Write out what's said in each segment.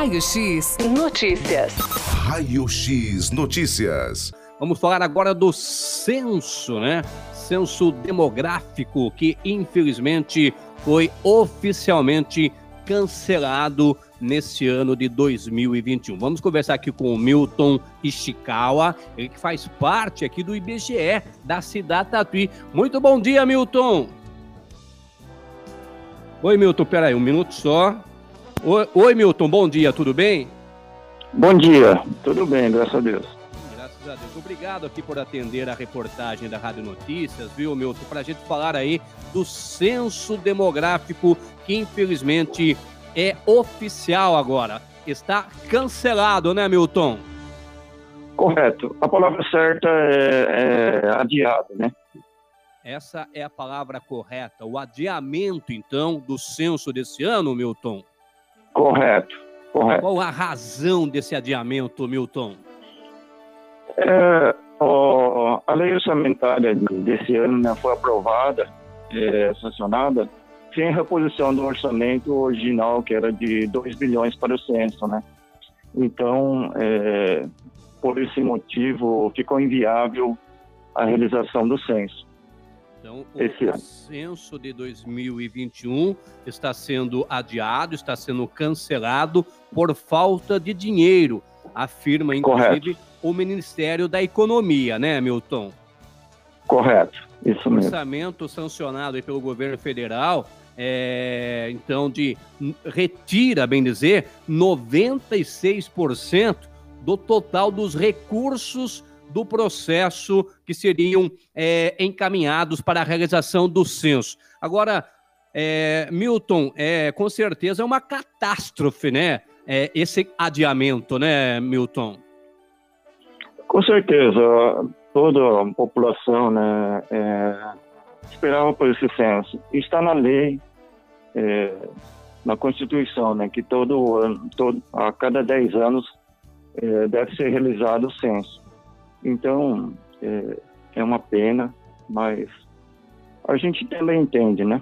Raio X Notícias. Raio X Notícias. Vamos falar agora do censo, né? Censo demográfico que infelizmente foi oficialmente cancelado nesse ano de 2021. Vamos conversar aqui com o Milton Ishikawa, ele que faz parte aqui do IBGE da cidade Tatuí. Muito bom dia, Milton. Oi, Milton, peraí, um minuto só. Oi, Milton, bom dia, tudo bem? Bom dia, tudo bem, graças a Deus. Graças a Deus. Obrigado aqui por atender a reportagem da Rádio Notícias, viu, Milton? Para a gente falar aí do censo demográfico que infelizmente é oficial agora. Está cancelado, né, Milton? Correto. A palavra certa é, é adiado, né? Essa é a palavra correta. O adiamento, então, do censo desse ano, Milton? Correto, correto. Qual a razão desse adiamento, Milton? É, ó, a lei orçamentária desse ano né, foi aprovada, é, sancionada, sem reposição do orçamento original, que era de 2 bilhões para o censo, né? Então, é, por esse motivo, ficou inviável a realização do censo. Então, o Esse ano. censo de 2021 está sendo adiado, está sendo cancelado por falta de dinheiro, afirma inclusive Correto. o Ministério da Economia, né, Milton? Correto, isso mesmo. O orçamento sancionado pelo governo federal é, então, de retira, bem dizer, 96% do total dos recursos do processo que seriam é, encaminhados para a realização do censo. Agora, é, Milton, é, com certeza é uma catástrofe, né? É, esse adiamento, né, Milton? Com certeza, toda a população, né, é, esperava por esse censo. Está na lei, é, na Constituição, né, que todo ano, todo, a cada 10 anos é, deve ser realizado o censo. Então, é, é uma pena, mas a gente também entende, né?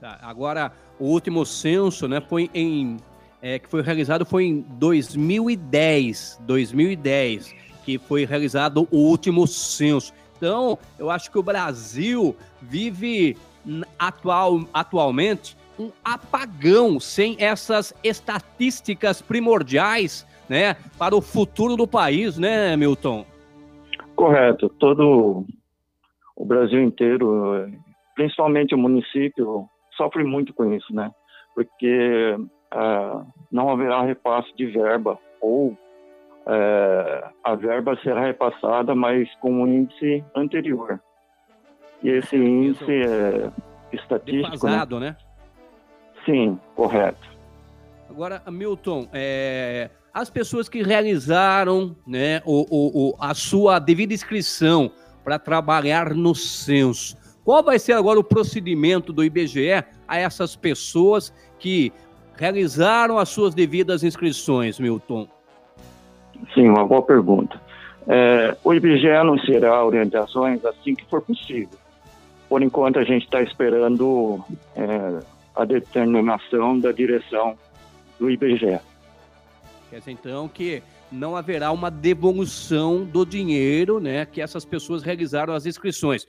Tá, agora, o último censo, né, foi em é, que foi realizado foi em 2010, 2010, que foi realizado o último censo. Então, eu acho que o Brasil vive atual, atualmente um apagão sem essas estatísticas primordiais, né, para o futuro do país, né, Milton? Correto. Todo o Brasil inteiro, principalmente o município, sofre muito com isso, né? Porque uh, não haverá repasse de verba ou uh, a verba será repassada, mas com um índice anterior. E esse índice é estatístico, Defasado, né? né? Sim, correto. Agora, Milton, é, as pessoas que realizaram né, o, o, o a sua devida inscrição para trabalhar no censo, qual vai ser agora o procedimento do IBGE a essas pessoas que realizaram as suas devidas inscrições, Milton? Sim, uma boa pergunta. É, o IBGE anunciará orientações assim que for possível. Por enquanto, a gente está esperando é, a determinação da direção do IBGE. Quer dizer, então, que não haverá uma devolução do dinheiro né, que essas pessoas realizaram as inscrições.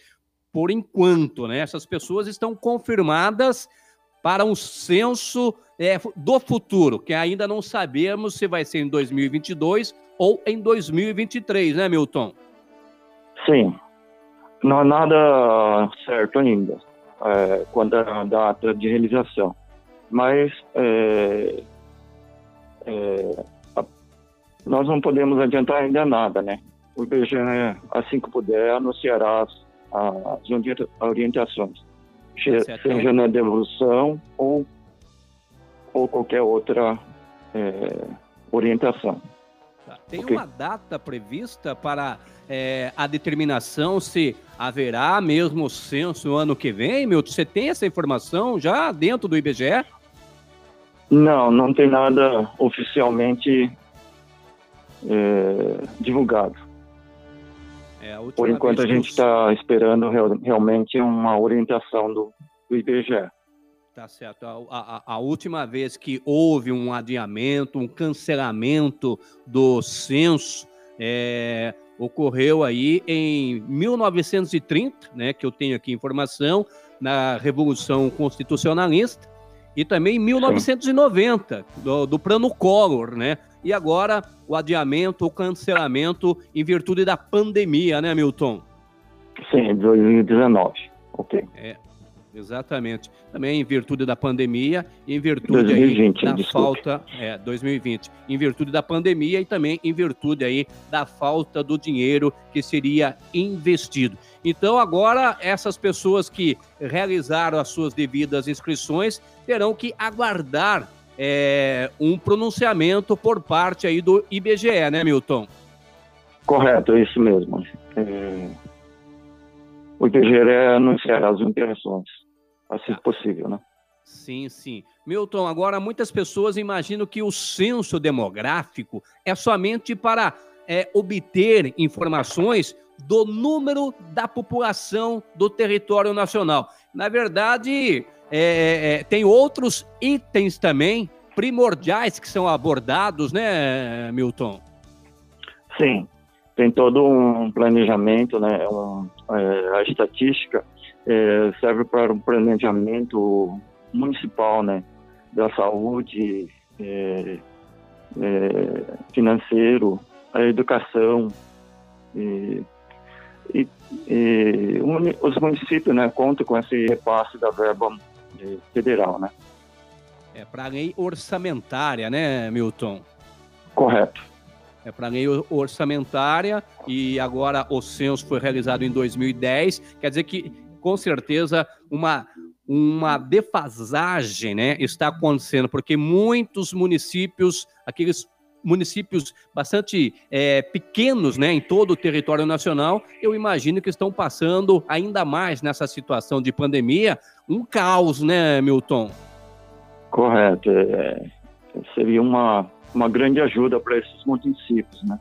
Por enquanto, né, essas pessoas estão confirmadas para um censo é, do futuro, que ainda não sabemos se vai ser em 2022 ou em 2023, né, Milton? Sim. Não há nada certo ainda é, quanto à data de realização. Mas é, é, a, nós não podemos adiantar ainda nada, né? O IBGE, assim que puder, anunciará as, as orientações, seja na devolução ou, ou qualquer outra é, orientação. Tá. Tem okay. uma data prevista para é, a determinação se haverá mesmo censo no ano que vem, Milton? Você tem essa informação já dentro do IBGE? Não, não tem nada oficialmente é, divulgado. É, Por enquanto a gente está esperando real, realmente uma orientação do, do IBGE. Tá certo. A, a, a, última vez que houve um adiamento, um cancelamento do censo, é, ocorreu aí em 1930, né, que eu tenho aqui informação, na Revolução Constitucionalista, e também em 1990, do, do Plano Collor, né? E agora o adiamento, o cancelamento em virtude da pandemia, né, Milton? Sim, 2019. Ok. É, Exatamente. Também em virtude da pandemia, em virtude 2020, aí da desculpe. falta, é, 2020, em virtude da pandemia e também em virtude aí da falta do dinheiro que seria investido. Então agora essas pessoas que realizaram as suas devidas inscrições terão que aguardar é, um pronunciamento por parte aí do IBGE, né, Milton? Correto, é isso mesmo. É o IBGE anunciará as interações, assim que possível, né? Sim, sim. Milton, agora muitas pessoas imaginam que o censo demográfico é somente para é, obter informações do número da população do território nacional. Na verdade, é, é, é tem outros itens também primordiais que são abordados, né, Milton? Sim tem todo um planejamento, né? Um, é, a estatística é, serve para um planejamento municipal, né? Da saúde, é, é financeiro, a educação e, e, e os municípios, né? Contam com esse repasse da verba é, federal, né? É para a lei orçamentária, né, Milton? Correto é, para lei orçamentária e agora o censo foi realizado em 2010. Quer dizer que, com certeza, uma, uma defasagem né, está acontecendo, porque muitos municípios, aqueles municípios bastante é, pequenos né, em todo o território nacional, eu imagino que estão passando ainda mais nessa situação de pandemia, um caos, né, Milton? Correto. É, seria uma uma grande ajuda para esses municípios, né?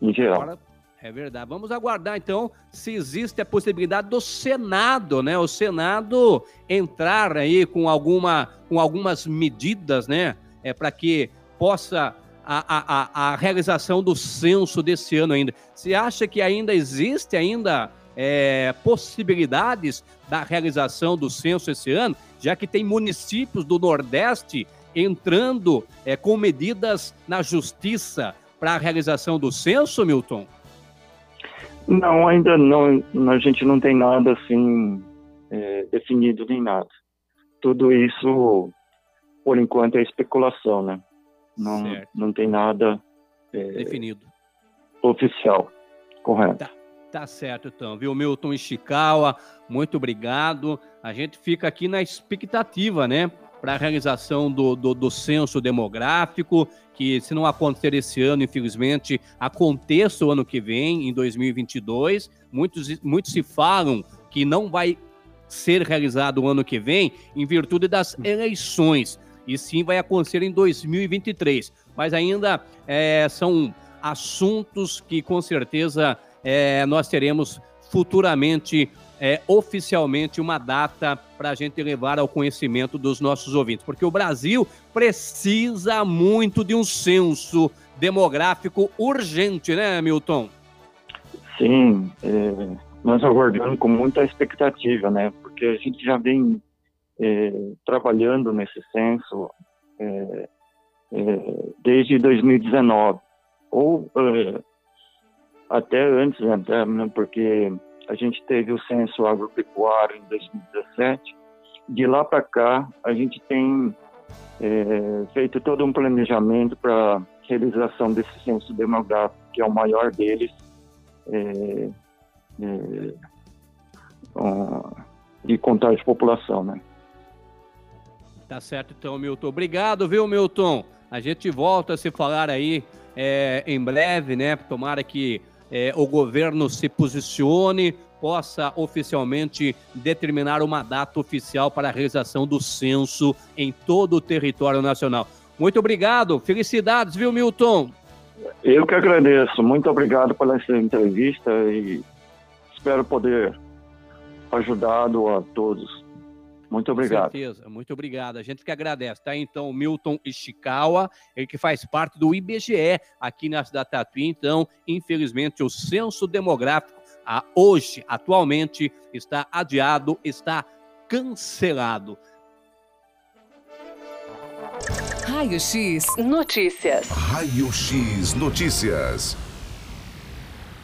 Em geral. É verdade. Vamos aguardar então se existe a possibilidade do Senado, né? O Senado entrar aí com alguma, com algumas medidas, né? É para que possa a, a, a realização do censo desse ano ainda. Você acha que ainda existe ainda é, possibilidades da realização do censo esse ano, já que tem municípios do Nordeste entrando é, com medidas na justiça para a realização do censo, Milton? Não, ainda não. A gente não tem nada assim é, definido nem nada. Tudo isso, por enquanto, é especulação, né? Não, não tem nada é, definido oficial, correto. Tá. Tá certo, então, viu, Milton Ishikawa? Muito obrigado. A gente fica aqui na expectativa, né? Para a realização do, do, do, censo demográfico, que se não acontecer esse ano, infelizmente, aconteça o ano que vem, em 2022. Muitos, muitos se falam que não vai ser realizado o ano que vem em virtude das eleições, e sim vai acontecer em 2023. Mas ainda é, são assuntos que com certeza é, nós teremos futuramente é, oficialmente uma data para a gente levar ao conhecimento dos nossos ouvintes, porque o Brasil precisa muito de um censo demográfico urgente, né, Milton? Sim, é, nós aguardamos com muita expectativa, né, porque a gente já vem é, trabalhando nesse censo é, é desde 2019, ou é, até antes, né, porque a gente teve o censo agropecuário em 2017. De lá para cá, a gente tem é, feito todo um planejamento para realização desse censo demográfico, que é o maior deles, é, é, de contagem de população, né? Tá certo, então, Milton. Obrigado, viu, Milton? A gente volta a se falar aí é, em breve, né? Tomara que é, o governo se posicione, possa oficialmente determinar uma data oficial para a realização do censo em todo o território nacional. Muito obrigado, felicidades, viu, Milton? Eu que agradeço, muito obrigado pela entrevista e espero poder ajudá-lo a todos. Muito obrigado. Com certeza, muito obrigado. A gente que agradece. Tá então o Milton Ishikawa, ele que faz parte do IBGE aqui na cidade Tatuí. Então, infelizmente, o censo demográfico a hoje, atualmente, está adiado, está cancelado. Raio X Notícias. Raio X Notícias.